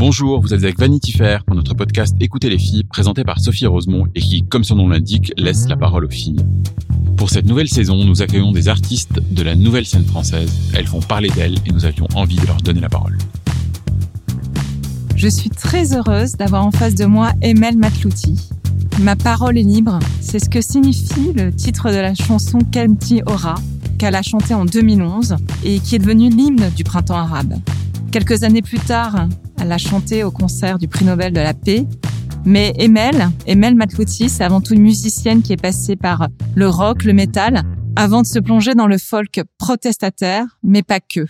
Bonjour, vous êtes avec Vanity Fair pour notre podcast Écoutez les filles, présenté par Sophie Rosemont et qui, comme son nom l'indique, laisse la parole aux filles. Pour cette nouvelle saison, nous accueillons des artistes de la nouvelle scène française. Elles font parler d'elles et nous avions envie de leur donner la parole. Je suis très heureuse d'avoir en face de moi Emel Matlouti. Ma parole est libre, c'est ce que signifie le titre de la chanson Kelmti Aura, qu'elle a chantée en 2011 et qui est devenue l'hymne du printemps arabe. Quelques années plus tard, elle a chanté au concert du prix Nobel de la paix. Mais Emel, Emel Matlouti, c'est avant tout une musicienne qui est passée par le rock, le métal, avant de se plonger dans le folk protestataire, mais pas que.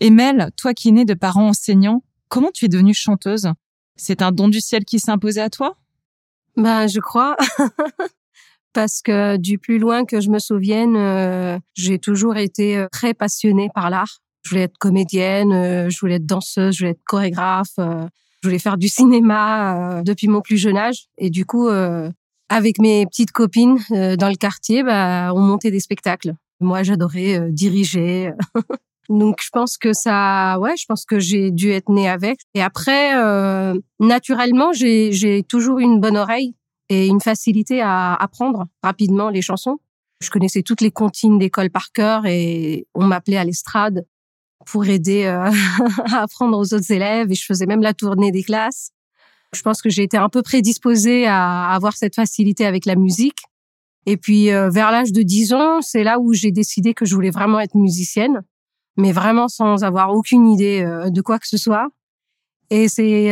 Emel, toi qui es née de parents enseignants, comment tu es devenue chanteuse? C'est un don du ciel qui imposé à toi? Ben, je crois. Parce que du plus loin que je me souvienne, euh, j'ai toujours été euh, très passionnée par l'art. Je voulais être comédienne, euh, je voulais être danseuse, je voulais être chorégraphe, euh, je voulais faire du cinéma euh, depuis mon plus jeune âge. Et du coup, avec mes petites copines dans le quartier, bah, on montait des spectacles. Moi, j'adorais diriger. Donc, je pense que ça, ouais, je pense que j'ai dû être née avec. Et après, naturellement, j'ai toujours une bonne oreille et une facilité à apprendre rapidement les chansons. Je connaissais toutes les comptines d'école par cœur et on m'appelait à l'estrade pour aider euh, à apprendre aux autres élèves et je faisais même la tournée des classes. Je pense que j'ai été un peu prédisposée à avoir cette facilité avec la musique. Et puis euh, vers l'âge de 10 ans, c'est là où j'ai décidé que je voulais vraiment être musicienne, mais vraiment sans avoir aucune idée euh, de quoi que ce soit. Et c'est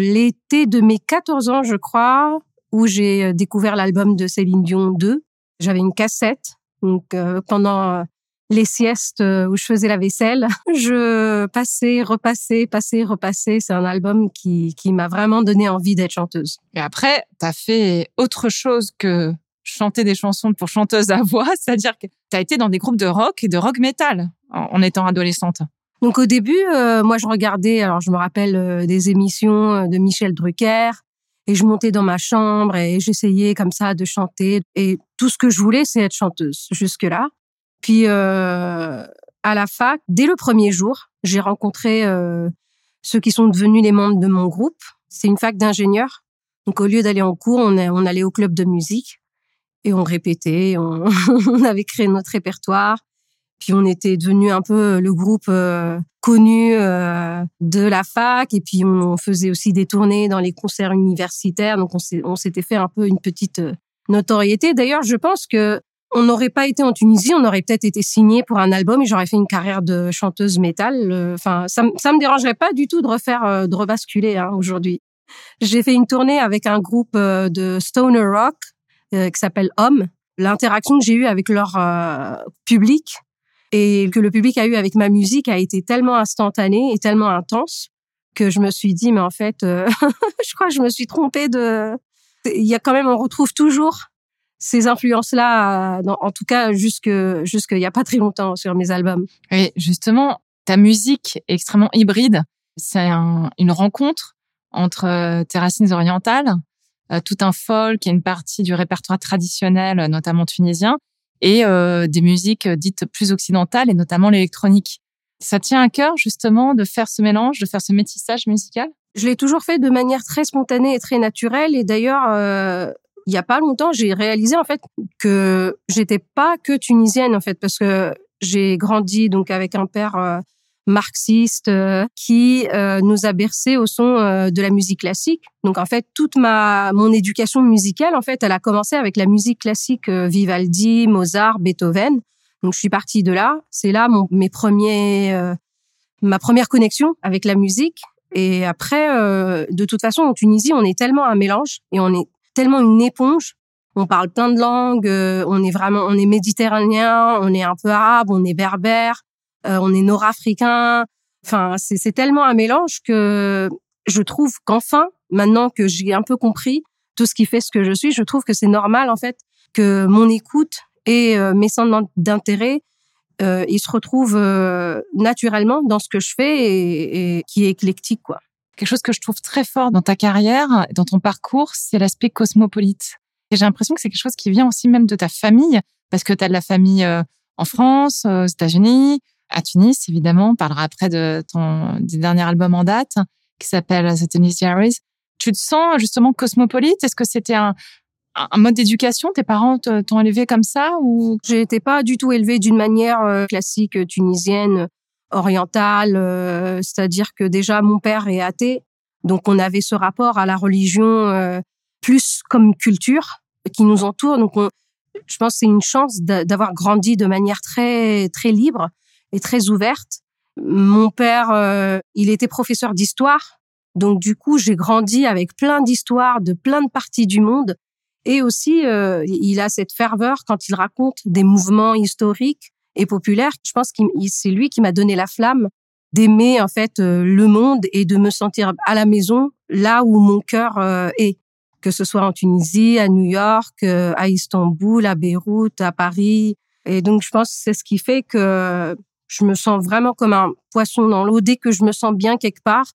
l'été de mes 14 ans, je crois, où j'ai découvert l'album de Céline Dion 2. J'avais une cassette. Donc pendant les siestes euh, où je faisais la vaisselle. Je passais, repassais, passais, repassais. C'est un album qui, qui m'a vraiment donné envie d'être chanteuse. Et après, tu as fait autre chose que chanter des chansons pour chanteuse à voix, c'est-à-dire que tu as été dans des groupes de rock et de rock metal en, étant adolescente. Donc au début, euh, moi je regardais, alors je me rappelle euh, des émissions de Michel Drucker, et je montais dans ma chambre et j'essayais comme ça de chanter. Et tout ce que je voulais, c'est être chanteuse jusque-là. Puis euh, à la fac, dès le premier jour, j'ai rencontré euh, ceux qui sont devenus les membres de mon groupe. C'est une fac d'ingénieurs. Donc au lieu d'aller en cours, on, on allait au club de musique et on répétait, on, avait créé notre répertoire. Puis on était devenu un peu le groupe euh, connu de la fac. Et puis on faisait aussi des tournées dans les concerts universitaires. Donc on s'était fait un peu une petite notoriété. D'ailleurs, je pense que on n'aurait pas été en Tunisie, on aurait peut-être été signé pour un album et j'aurais fait une carrière de chanteuse métal. Enfin, ça, ça me dérangerait pas du tout de refaire, euh, de rebasculer hein, aujourd'hui. J'ai fait une tournée avec un groupe euh, de stoner rock euh, qui s'appelle Homme. L'interaction que j'ai eue avec leur public et que le public a eu avec ma musique a été tellement instantanée et tellement intense que je me suis dit, mais en fait, je crois que je me suis trompée de. Il y a quand même, on retrouve toujours ces influences-là, euh, en tout cas jusque jusqu'il y a pas très longtemps sur mes albums. Et justement, ta musique est extrêmement hybride. C'est une rencontre entre euh, tes racines orientales, euh, tout un folk et une partie du répertoire traditionnel, notamment tunisien, et des musiques dites plus occidentales, et notamment l'électronique. Ça tient à cœur justement de faire ce mélange, de faire ce métissage musical? Je l'ai toujours fait de manière très spontanée et très naturelle. Et d'ailleurs, il y a pas longtemps, j'ai réalisé en fait que j'étais pas que tunisienne en fait parce que j'ai grandi donc avec un père euh, marxiste euh, qui euh, nous a bercé au son de la musique classique. Donc en fait toute ma mon éducation musicale en fait, elle a commencé avec la musique classique Vivaldi, Mozart, Beethoven. Donc je suis partie de là, c'est là mon mes premiers ma première connexion avec la musique et après de toute façon en Tunisie, on est tellement un mélange et on est tellement une éponge On parle plein de langues. on est vraiment, on est méditerranéen, on est un peu arabe, on est berbère, on est nord-africain. Enfin, c'est tellement un mélange que je trouve qu'enfin, maintenant que j'ai un peu compris tout ce qui fait ce que je suis, je trouve que c'est normal en fait que mon écoute et mes centres d'intérêt euh, il se retrouve euh, naturellement dans ce que je fais et, et, qui est éclectique, quoi. Quelque chose que je trouve très fort dans ta carrière, dans ton parcours, c'est l'aspect cosmopolite. Et j'ai l'impression que c'est quelque chose qui vient aussi même de ta famille, parce que tu as de la famille euh, en France, aux États-Unis, à Tunis, évidemment. On parlera après de ton dernier album en date, qui s'appelle The Tunis Diaries. Tu te sens justement cosmopolite? Est-ce que c'était un, un mode d'éducation? Tes parents t'ont élevé comme ça ou? J'étais pas du tout élevée d'une manière euh, classique tunisienne, orientale. Euh, c'est-à-dire que déjà mon père est athée, donc on avait ce rapport à la religion plus comme culture qui nous entoure. Donc je pense que c'est une chance d'avoir grandi de manière très très libre et très ouverte. Mon père, il était professeur d'histoire, donc du coup j'ai grandi avec plein d'histoires de plein de parties du monde et aussi, euh, il a cette ferveur quand il raconte des mouvements historiques et populaires. Je pense que c'est lui qui m'a donné la flamme d'aimer en fait euh, le monde et de me sentir à la maison là où mon cœur euh, est, que ce soit en Tunisie, à New York, à Istanbul, à Beyrouth, à Paris. Et donc, je pense que c'est ce qui fait que je me sens vraiment comme un poisson dans l'eau. Dès que je me sens bien quelque part,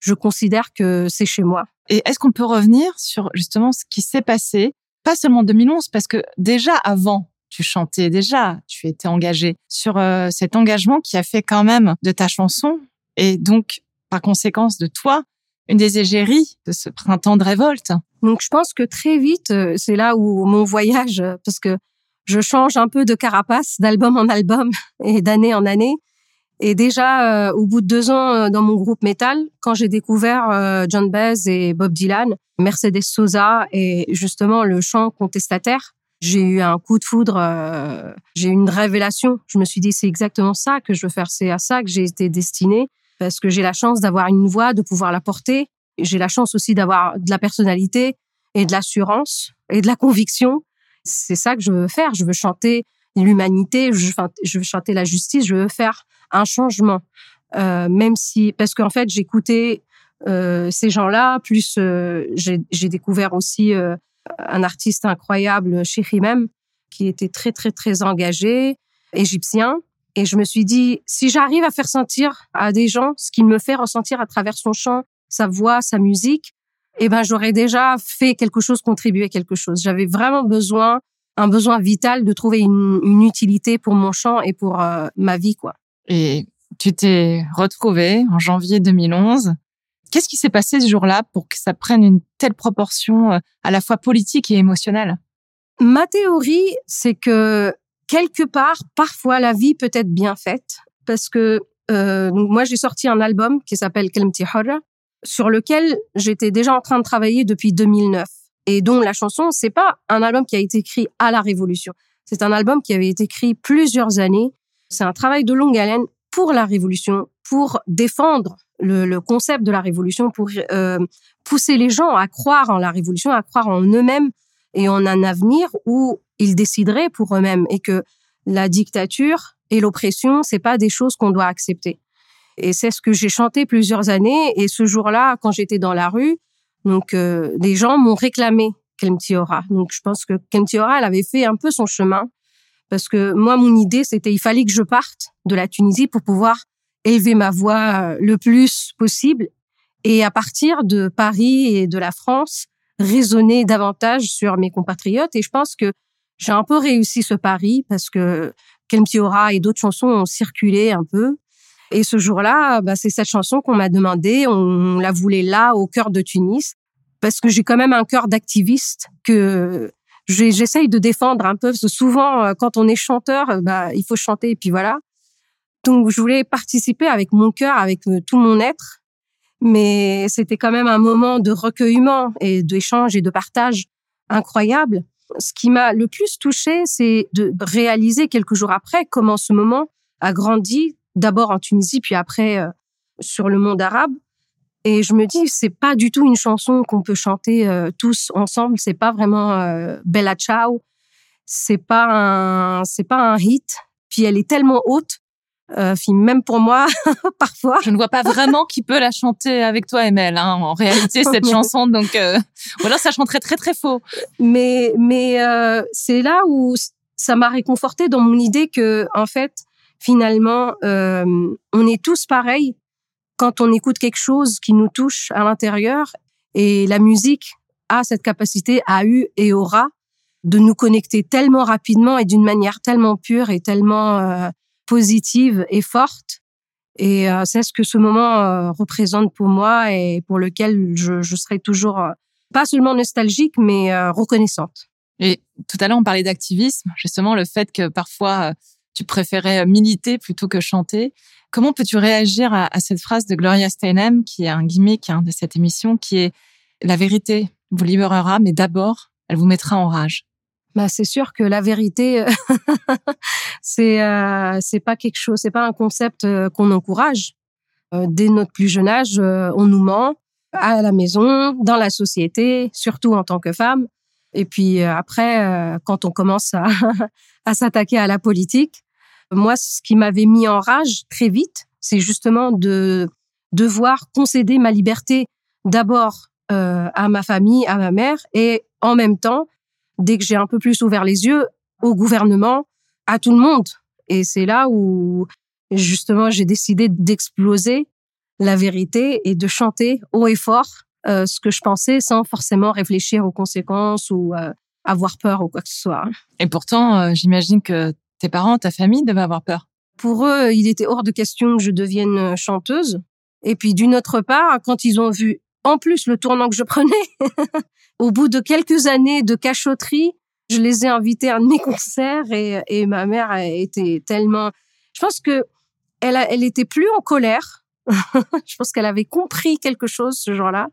je considère que c'est chez moi. Et est-ce qu'on peut revenir sur justement ce qui s'est passé, pas seulement en 2011, parce que déjà avant, tu chantais déjà, tu étais engagé sur euh, cet engagement qui a fait quand même de ta chanson et donc par conséquence de toi une des égéries de ce printemps de révolte. Donc je pense que très vite, euh, c'est là où mon voyage, parce que je change un peu de carapace d'album en album et d'année en année. Et déjà, euh, au bout de deux ans euh, dans mon groupe métal, quand j'ai découvert euh, John Baez et Bob Dylan, Mercedes Sosa et justement le chant contestataire, j'ai eu un coup de foudre, j'ai eu une révélation. Je me suis dit, c'est exactement ça que je veux faire, c'est à ça que j'ai été destinée, parce que j'ai la chance d'avoir une voix, de pouvoir la porter. J'ai la chance aussi d'avoir de la personnalité et de l'assurance et de la conviction. C'est ça que je veux faire. Je veux chanter l'humanité, je veux chanter la justice, je veux faire un changement. Euh, même si, parce qu'en fait, j'écoutais euh, ces gens-là, plus euh, j'ai découvert aussi euh, un artiste incroyable, Chihimem, qui était très, très, très engagé, égyptien. Et je me suis dit, si j'arrive à faire sentir à des gens ce qu'il me fait ressentir à travers son chant, sa voix, sa musique, eh ben, j'aurais déjà fait quelque chose, contribué quelque chose. J'avais vraiment besoin, un besoin vital de trouver une, utilité pour mon chant et pour ma vie, quoi. Et tu t'es retrouvé en janvier 2011. Qu'est-ce qui s'est passé ce jour-là pour que ça prenne une telle proportion euh, à la fois politique et émotionnelle? Ma théorie, c'est que quelque part, parfois, la vie peut être bien faite parce que euh, moi, j'ai sorti un album qui s'appelle Kelmti Horra, sur lequel j'étais déjà en train de travailler depuis 2009 et dont la chanson, c'est pas un album qui a été écrit à la Révolution. C'est un album qui avait été écrit plusieurs années. C'est un travail de longue haleine pour la révolution, pour défendre le, concept de la révolution, pour euh, pousser les gens à croire en la révolution, à croire en eux-mêmes et en un avenir où ils décideraient pour eux-mêmes et que la dictature et l'oppression, c'est pas des choses qu'on doit accepter. Et c'est ce que j'ai chanté plusieurs années. Et ce jour-là, quand j'étais dans la rue, donc euh, des gens m'ont réclamé Kelmtiora. Donc je pense que Kelmtiora, elle avait fait un peu son chemin parce que moi, mon idée, c'était il fallait que je parte de la Tunisie pour pouvoir élever ma voix euh, le plus possible et à partir de Paris et de la France, raisonner davantage sur mes compatriotes. Et je pense que j'ai un peu réussi ce pari parce que Kelmtiora et d'autres chansons ont circulé un peu. Et ce jour-là, bah, c'est cette chanson qu'on m'a demandé. On la voulait là, au cœur de Tunis, parce que j'ai quand même un cœur d'activiste que j'essaye de défendre un peu, parce que souvent, euh, quand on est chanteur, euh, bah, il faut chanter et puis voilà. Donc, je voulais participer avec mon cœur, avec euh, tout mon être. Mais c'était quand même un moment de recueillement et d'échange et de partage incroyable. Ce qui m'a le plus touché, c'est de réaliser quelques jours après comment ce moment a grandi, d'abord en Tunisie, puis après sur le monde arabe, Et je me dis, c'est pas du tout une chanson qu'on peut chanter euh, tous ensemble. C'est pas vraiment euh, Bella Ciao. C'est pas un, c'est pas un hit. Puis elle est tellement haute, euh, même pour moi, parfois. Je ne vois pas vraiment qui peut la chanter avec toi, Emel. Hein, en réalité, cette chanson, donc, euh, ou alors ça chanterait très très faux. Mais, mais euh, c'est là où ça m'a réconforté dans mon idée que, en fait, finalement, euh, on est tous pareils quand on écoute quelque chose qui nous touche à l'intérieur. Et la musique a cette capacité, a eu et aura, de nous connecter tellement rapidement et d'une manière tellement pure et tellement euh, positive et forte. Et euh, c'est ce que ce moment euh, représente pour moi et pour lequel je, je serai toujours euh, pas seulement nostalgique, mais euh, reconnaissante. Et tout à l'heure, on parlait d'activisme, justement le fait que parfois tu préférais militer plutôt que chanter. Comment peux-tu réagir à, à, cette phrase de Gloria Steinem, qui est un gimmick hein, de cette émission, qui est la vérité vous libérera, mais d'abord, elle vous mettra en rage. Bah, c'est sûr que la vérité, c'est euh, c'est pas quelque chose, c'est pas un concept euh, qu'on encourage. Euh, dès notre plus jeune âge, euh, on nous ment à la maison, dans la société, surtout en tant que femme. Et puis après, quand on commence à, à s'attaquer à la politique, moi, ce qui m'avait mis en rage très vite, c'est justement de devoir concéder ma liberté d'abord à ma famille, à ma mère, et en même temps, dès que j'ai un peu plus ouvert les yeux, au gouvernement, à tout le monde. Et c'est là où justement j'ai décidé d'exploser la vérité et de chanter haut et fort euh, ce que je pensais sans forcément réfléchir aux conséquences ou euh, avoir peur ou quoi que ce soit. Et pourtant, euh, j'imagine que tes parents, ta famille devaient avoir peur. Pour eux, il était hors de question que je devienne chanteuse. Et puis d'une autre part, quand ils ont vu en plus le tournant que je prenais, au bout de quelques années de cachotterie, je les ai invités à un de mes concerts et, ma mère a été tellement, je pense que elle était plus en colère. je pense qu'elle avait compris quelque chose ce jour-là,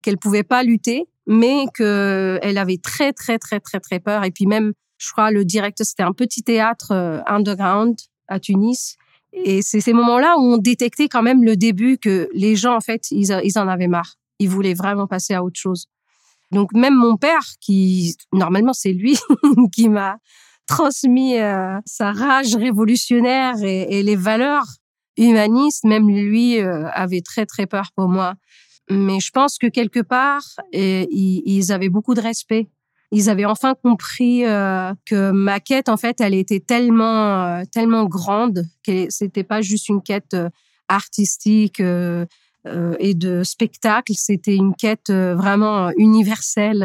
qu'elle pouvait pas lutter, mais que elle avait très très très très très peur. Et puis même, je crois le direct, c'était un petit théâtre euh, underground à Tunis. Et c'est ces moments-là où on détectait quand même le début que les gens, en fait, ils, ils en avaient marre. Ils voulaient vraiment passer à autre chose. Donc même mon père, qui normalement c'est lui qui m'a transmis euh, sa rage révolutionnaire et, les valeurs humanistes, même lui euh, avait très très peur pour moi. Mais je pense que quelque part, et, ils, avaient beaucoup de respect. Ils avaient enfin compris euh, que ma quête, en fait, elle était tellement tellement grande que c'était pas juste une quête artistique et de spectacle. C'était une quête euh, vraiment universelle.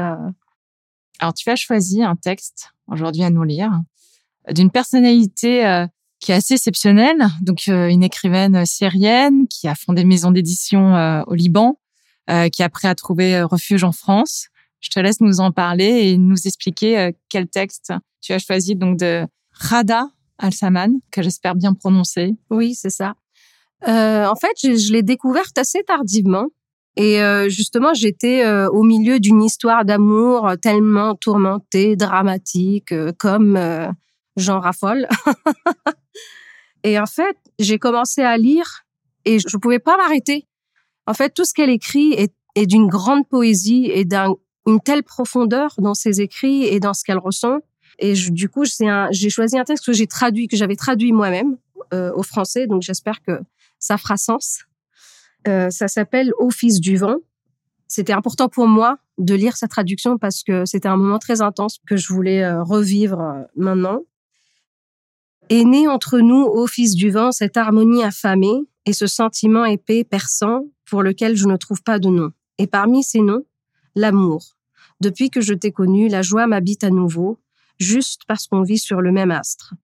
Euh, alors tu as choisi un texte aujourd'hui à nous lire d'une personnalité euh, qui est assez exceptionnelle, donc euh, une écrivaine syrienne qui a fondé une maison d'édition euh, au Liban, euh, qui après a trouvé refuge en France. Je te laisse nous en parler et nous expliquer euh, quel texte tu as choisi donc de Rada Al-Saman, que j'espère bien prononcer. Oui, c'est ça. Euh, en fait, je, je l'ai découverte assez tardivement. Et euh, justement, j'étais euh, au milieu d'une histoire d'amour tellement tourmentée, dramatique, euh, comme euh, Jean Raffol. et en fait, j'ai commencé à lire et je ne pouvais pas m'arrêter. En fait, tout ce qu'elle écrit est, est d'une grande poésie et d'une telle profondeur dans ses écrits et dans ce qu'elle ressent. Et je, du coup, j'ai choisi un texte que j'ai traduit, que j'avais traduit moi-même euh, au français. Donc, j'espère que ça fera sens. Euh, ça s'appelle fils du vent. C'était important pour moi de lire sa traduction parce que c'était un moment très intense que je voulais euh, revivre euh, maintenant. Est né entre nous, ô fils du vent, cette harmonie affamée et ce sentiment épais, perçant, pour lequel je ne trouve pas de nom. Et parmi ces noms, l'amour. Depuis que je t'ai connu, la joie m'habite à nouveau, juste parce qu'on vit sur le même astre.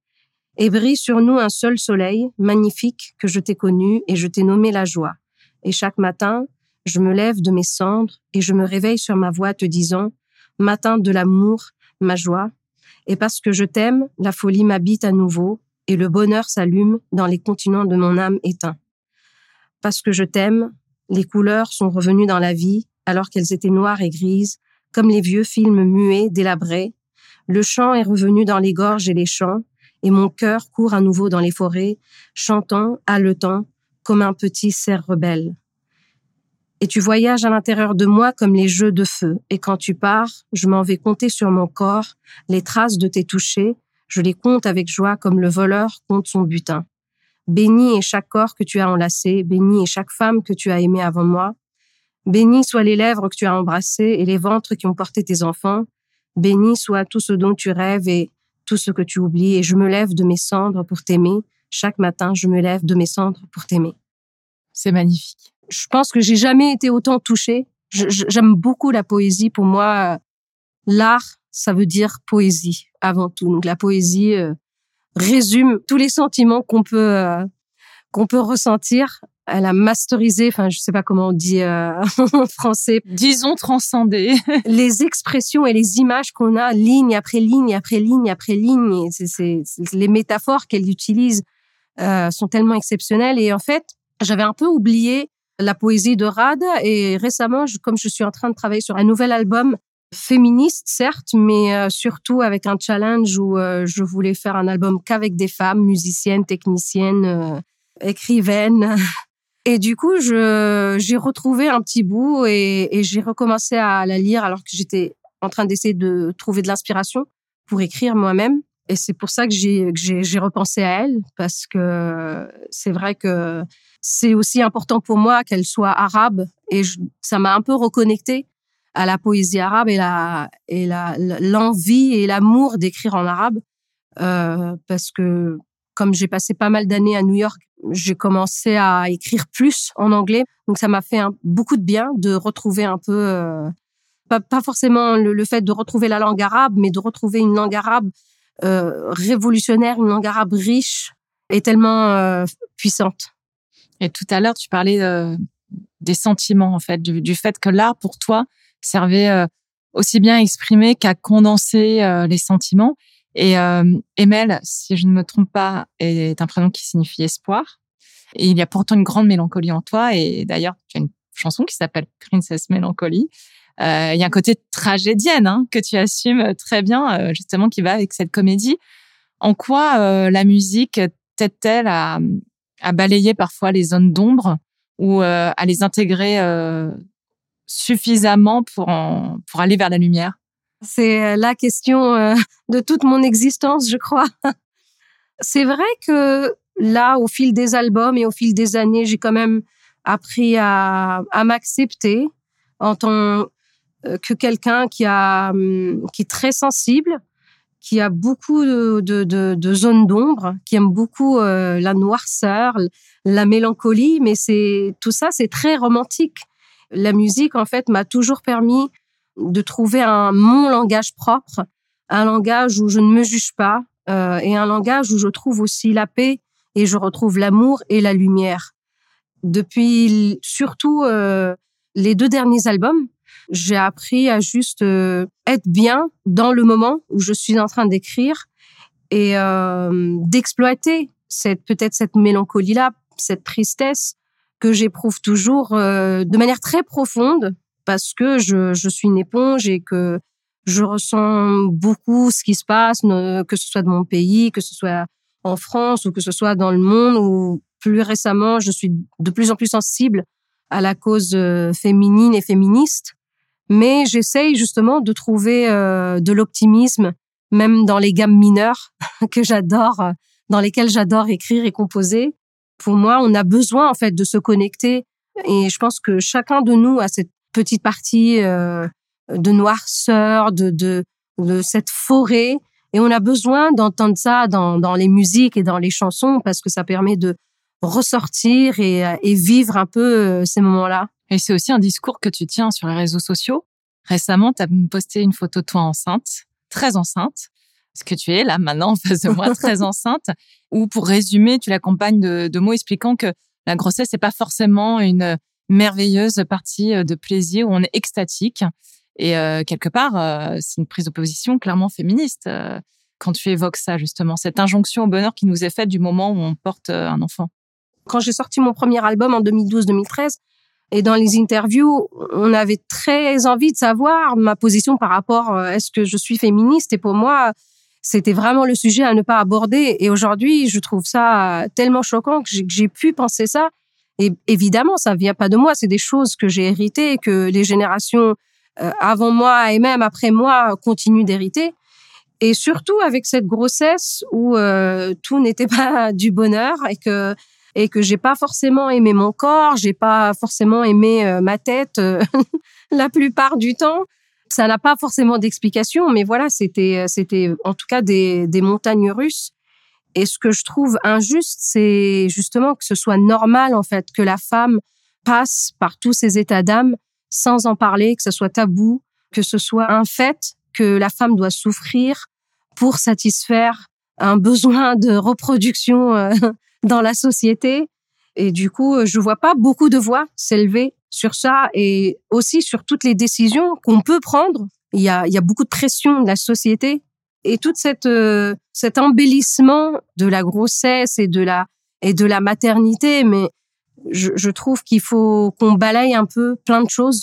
Et brille sur nous un seul soleil, magnifique, que je t'ai connu et je t'ai nommé la joie. Et chaque matin, je me lève de mes cendres et je me réveille sur ma voix te disant, matin de l'amour, ma joie. Et parce que je t'aime, la folie m'habite à nouveau et le bonheur s'allume dans les continents de mon âme éteint. Parce que je t'aime, les couleurs sont revenues dans la vie alors qu'elles étaient noires et grises, comme les vieux films muets, délabrés. Le chant est revenu dans les gorges et les champs, et mon cœur court à nouveau dans les forêts, chantant, haletant, comme un petit cerf rebelle. Et tu voyages à l'intérieur de moi comme les jeux de feu, et quand tu pars, je m'en vais compter sur mon corps les traces de tes touchés, je les compte avec joie comme le voleur compte son butin. Béni est chaque corps que tu as enlacé, béni est chaque femme que tu as aimée avant moi. Béni soient les lèvres que tu as embrassées et les ventres qui ont porté tes enfants. Béni soit tout ce dont tu rêves et tout ce que tu oublies. Et je me lève de mes cendres pour t'aimer. Chaque matin, je me lève de mes cendres pour t'aimer. C'est magnifique. Je pense que j'ai jamais été autant touchée. J'aime beaucoup la poésie. Pour moi, l'art, ça veut dire poésie avant tout. Donc la poésie, euh, résume tous les sentiments qu'on peut euh, qu'on peut ressentir. Elle a masterisé, enfin je sais pas comment on dit euh, en français. Disons transcendé. les expressions et les images qu'on a ligne après ligne après ligne après ligne. C'est les métaphores qu'elle utilise euh, sont tellement exceptionnelles. Et en fait, j'avais un peu oublié la poésie de Rad. Et récemment, comme je suis en train de travailler sur un nouvel album féministe, certes, mais euh, surtout avec un challenge où euh, je voulais faire un album qu'avec des femmes, musiciennes, techniciennes, euh, écrivaines. Et du coup, j'ai retrouvé un petit bout et j'ai recommencé à la lire alors que j'étais en train d'essayer de trouver de l'inspiration pour écrire moi-même. Et c'est pour ça que j'ai repensé à elle parce que c'est vrai que c'est aussi important pour moi qu'elle soit arabe et ça m'a un peu reconnecté à la poésie arabe et l'envie et l'amour d'écrire en arabe euh, parce que comme j'ai passé pas mal d'années à New York, j'ai commencé à écrire plus en anglais. Donc ça m'a fait beaucoup de bien de retrouver un peu euh, pas, forcément le, fait de retrouver la langue arabe, mais de retrouver une langue arabe révolutionnaire, une langue arabe riche et tellement euh, puissante. Et tout à l'heure, tu parlais euh, des sentiments en fait, du, fait que l'art pour toi servait euh, aussi bien à exprimer qu'à condenser euh, les sentiments. Et euh, Emel, si je ne me trompe pas, est un prénom qui signifie espoir. Et il y a pourtant une grande mélancolie en toi. Et d'ailleurs, tu as une chanson qui s'appelle Princess Mélancolie. Euh, il y a un côté tragédienne hein, que tu assumes très bien, justement, qui va avec cette comédie. En quoi euh, la musique t'aide-t-elle à, balayer parfois les zones d'ombre ou euh, à les intégrer suffisamment pour, pour aller vers la lumière? C'est euh, la question euh, de toute mon existence, je crois. C'est vrai que là, au fil des albums et au fil des années, j'ai quand même appris à, à m'accepter en tant euh, que quelqu'un qui a hum, qui est très sensible, qui a beaucoup de, de, de, de zones d'ombre, qui aime beaucoup la noirceur, la mélancolie, mais c'est tout ça, c'est très romantique la musique, en fait, m'a toujours permis de trouver un mon langage propre, un langage où je ne me juge pas euh, et un langage où je trouve aussi la paix et je retrouve l'amour et la lumière. Depuis surtout euh, les deux derniers albums, j'ai appris à juste euh, être bien dans le moment où je suis en train d'écrire et d'exploiter cette peut-être cette mélancolie là, cette tristesse que j'éprouve toujours euh, de manière très profonde parce que je, je suis une éponge et que je ressens beaucoup ce qui se passe, que ce soit de mon pays, que ce soit en France ou que ce soit dans le monde ou plus récemment, je suis de plus en plus sensible à la cause euh, féminine et féministe. Mais j'essaye justement de trouver euh, de l'optimisme, même dans les gammes mineures que j'adore, dans lesquelles j'adore écrire et composer pour moi, on a besoin en fait de se connecter. Et je pense que chacun de nous a cette petite partie euh, de noirceur, de, de, de cette forêt. Et on a besoin d'entendre ça dans, dans les musiques et dans les chansons parce que ça permet de ressortir et, et vivre un peu euh, ces moments-là. Et c'est aussi un discours que tu tiens sur les réseaux sociaux. Récemment, tu as posté une photo de toi enceinte, très enceinte. ce que tu es là maintenant en face de moi, très enceinte, ou pour résumer, tu l'accompagnes de, de mots expliquant que la grossesse n'est pas forcément une merveilleuse partie de plaisir où on est extatique. Et euh, quelque part, euh, c'est une prise de position clairement féministe euh, quand tu évoques ça, justement, cette injonction au bonheur qui nous est faite du moment où on porte un enfant. Quand j'ai sorti mon premier album en 2012-2013, et dans les interviews, on avait très envie de savoir ma position par rapport à est-ce que je suis féministe? Et pour moi, c'était vraiment le sujet à ne pas aborder. Et aujourd'hui, je trouve ça tellement choquant que j'ai pu penser ça. Et évidemment, ça vient pas de moi. C'est des choses que j'ai héritées, que les générations euh, avant moi et même après moi continuent d'hériter. Et surtout avec cette grossesse où euh, tout n'était pas du bonheur et que et que j'ai pas forcément aimé mon corps, j'ai pas forcément aimé euh, ma tête la plupart du temps. Ça n'a pas forcément d'explication, mais voilà, c'était c'était en tout cas des des montagnes russes. Et ce que je trouve injuste, c'est justement que ce soit normal en fait que la femme passe par tous ces états d'âme sans en parler, que ce soit tabou, que ce soit un fait que la femme doit souffrir pour satisfaire un besoin de reproduction euh, dans la société. Et du coup, je vois pas beaucoup de voix s'élever sur ça et aussi sur toutes les décisions qu'on peut prendre. Il y a, il y a beaucoup de pression de la société et tout cette, euh, cet embellissement de la grossesse et de la, et de la maternité. Mais je, je trouve qu'il faut qu'on balaye un peu plein de choses.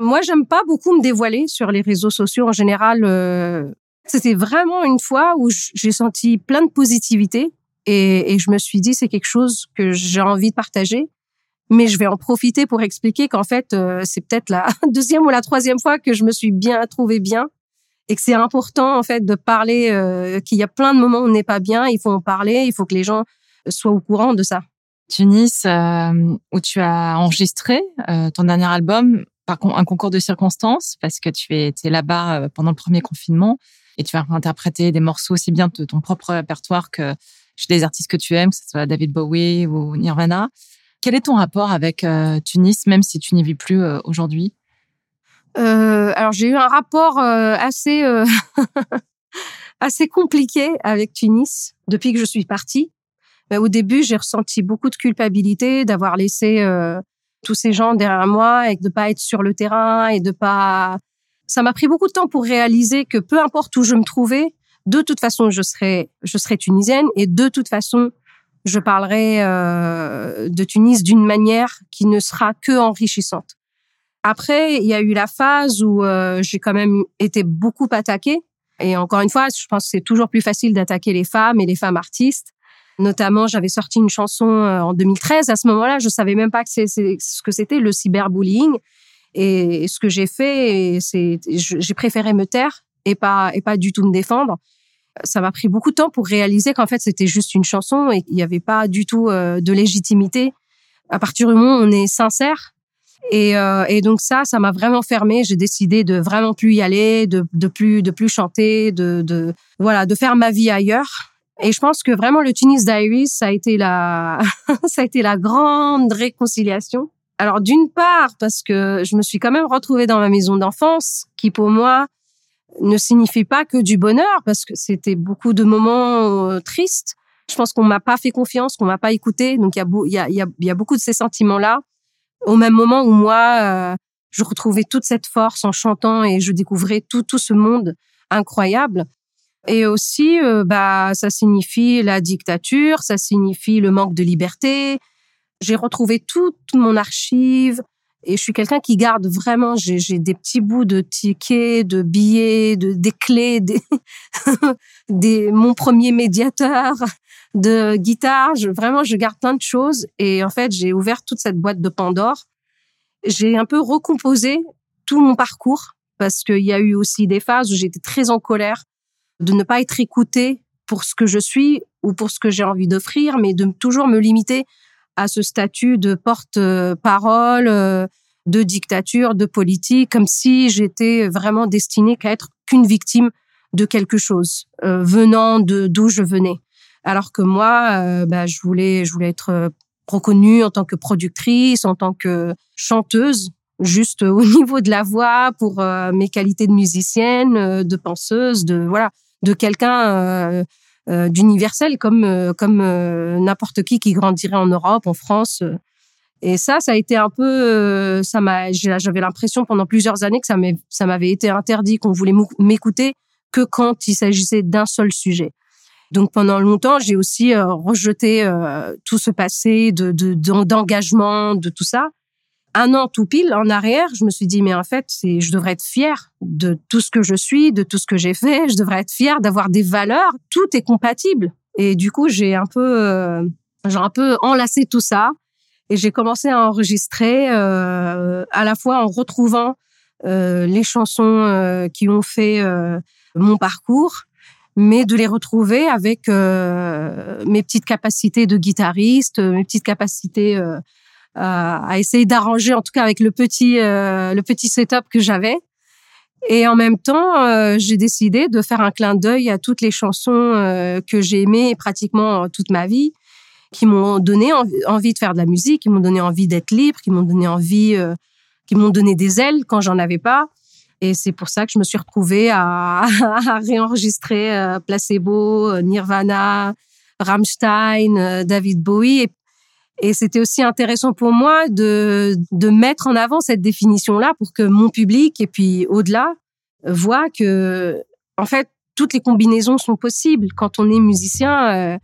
Moi, j'aime pas beaucoup me dévoiler sur les réseaux sociaux en général. Euh, c'était vraiment une fois où j'ai senti plein de positivité et, et je me suis dit c'est quelque chose que j'ai envie de partager. Mais je vais en profiter pour expliquer qu'en fait, euh, c'est peut-être la deuxième ou la troisième fois que je me suis bien trouvée bien et que c'est important en fait de parler euh, qu'il y a plein de moments où on n'est pas bien, il faut en parler, il faut que les gens soient au courant de ça. Tunis, euh, où tu as enregistré euh, ton dernier album par un concours de circonstances, parce que tu étais là-bas euh, pendant le premier confinement et tu vas interpréter des morceaux aussi bien de ton propre répertoire que chez des artistes que tu aimes, que ce soit David Bowie ou Nirvana. Quel est ton rapport avec Tunis, même si tu n'y vis plus aujourd'hui? Alors j'ai eu un rapport assez assez compliqué avec Tunis depuis que je suis partie au début, j'ai ressenti beaucoup de culpabilité d'avoir laissé euh, tous ces gens derrière moi et de pas être sur le terrain et de pas. Ça m'a pris beaucoup de temps pour réaliser que peu importe où je me trouvais, de toute façon, je serais, je serais tunisienne et de toute façon, je parlerai euh, de Tunis d'une manière qui ne sera que enrichissante. Après, il y a eu la phase où euh, j'ai quand même été beaucoup attaquée. Et encore une fois, je pense que c'est toujours plus facile d'attaquer les femmes et les femmes artistes. Notamment, j'avais sorti une chanson euh, en 2013. À ce moment-là, je savais même pas que c'est ce que c'était le cyberbullying. Et ce que j'ai fait, c'est j'ai préféré me taire et pas et pas du tout me défendre. Ça m'a pris beaucoup de temps pour réaliser qu'en fait c'était juste une chanson et qu'il n'y avait pas du tout euh, de légitimité. À partir du moment où on est sincère, et, euh, et, donc ça, ça m'a vraiment fermé. J'ai décidé de vraiment plus y aller, de, de plus de plus chanter, de, de voilà, de faire ma vie ailleurs. Et je pense que vraiment le Tunis Diaries, ça a été la, ça a été la grande réconciliation. Alors d'une part parce que je me suis quand même retrouvée dans ma maison d'enfance, qui pour moi ne signifie pas que du bonheur, parce que c'était beaucoup de moments euh, tristes. Je pense qu'on m'a pas fait confiance, qu'on m'a pas écouté. Donc il y a, y a, y a beaucoup de ces sentiments-là. Au même moment où moi, euh, je retrouvais toute cette force en chantant et je découvrais tout, tout ce monde incroyable. Et aussi, euh, bah, ça signifie la dictature, ça signifie le manque de liberté. J'ai retrouvé toute mon archive et je suis quelqu'un qui garde vraiment. J'ai des petits bouts de tickets, de billets, de des clés, des, mon premier médiateur de guitare. Vraiment, je garde plein de choses et en fait, j'ai ouvert toute cette boîte de Pandore. J'ai un peu recomposé tout mon parcours parce qu'il y a eu aussi des phases où j'étais très en colère de ne pas être écoutée pour ce que je suis ou pour ce que j'ai envie d'offrir, mais de toujours me limiter à ce statut de porte-parole, euh, de dictature, de politique, comme si j'étais vraiment destinée qu'à être qu'une victime de quelque chose euh, venant de d'où je venais. Alors que moi, euh, bah, je voulais, je voulais être reconnue en tant que productrice, en tant que chanteuse, juste au niveau de la voix, pour mes qualités de musicienne, de penseuse, de voilà de quelqu'un d'universel comme comme n'importe qui qui grandirait en Europe, en France. Et ça, ça a été un peu, ça m'a, j'avais l'impression pendant plusieurs années que ça ça m'avait été interdit, qu'on voulait m'écouter que quand il s'agissait d'un seul sujet. Donc pendant longtemps, j'ai aussi rejeté tout ce passé de d'engagement, de, tout ça un an tout pile en arrière, je me suis dit, mais en fait, c'est, je devrais être fière de tout ce que je suis, de tout ce que j'ai fait. Je devrais être fière d'avoir des valeurs. Tout est compatible. Et du coup, j'ai un peu, euh, j'ai un peu enlacé tout ça. Et j'ai commencé à enregistrer euh, à la fois en retrouvant euh, les chansons euh, qui ont fait euh, mon parcours, mais de les retrouver avec mes petites capacités de guitariste, mes petites capacités à essayer d'arranger, en tout cas avec le petit euh, le petit setup que j'avais. Et en même temps, euh, j'ai décidé de faire un clin d'œil à toutes les chansons euh, que j'ai aimées pratiquement toute ma vie, qui m'ont donné envie de faire de la musique, qui m'ont donné envie d'être libre, qui m'ont donné envie, qui m'ont donné des ailes quand j'en avais pas. Et c'est pour ça que je me suis retrouvée à, à réenregistrer Placebo, Nirvana, Rammstein, David Bowie. Et c'était aussi intéressant pour moi de, de mettre en avant cette définition-là pour que mon public et puis au-delà voient que, en fait, toutes les combinaisons sont possibles quand on est musicien, euh,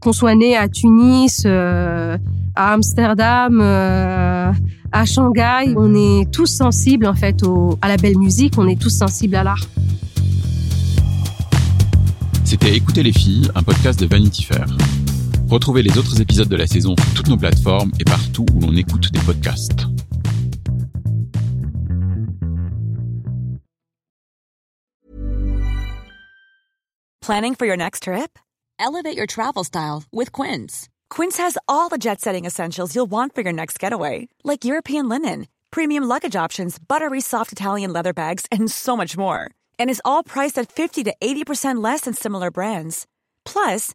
qu'on soit né à Tunis, euh, à Amsterdam, euh, à Shanghai, on est tous sensibles en fait à la belle musique, on est tous sensibles à l'art. C'était Écouter les filles, un podcast de Vanity Fair. Retrouvez les autres épisodes de la saison sur toutes nos plateformes et partout où l'on écoute des podcasts. Planning for your next trip? Elevate your travel style with Quince. Quince has all the jet setting essentials you'll want for your next getaway, like European linen, premium luggage options, buttery soft Italian leather bags, and so much more. And is all priced at 50 to 80% less than similar brands. Plus,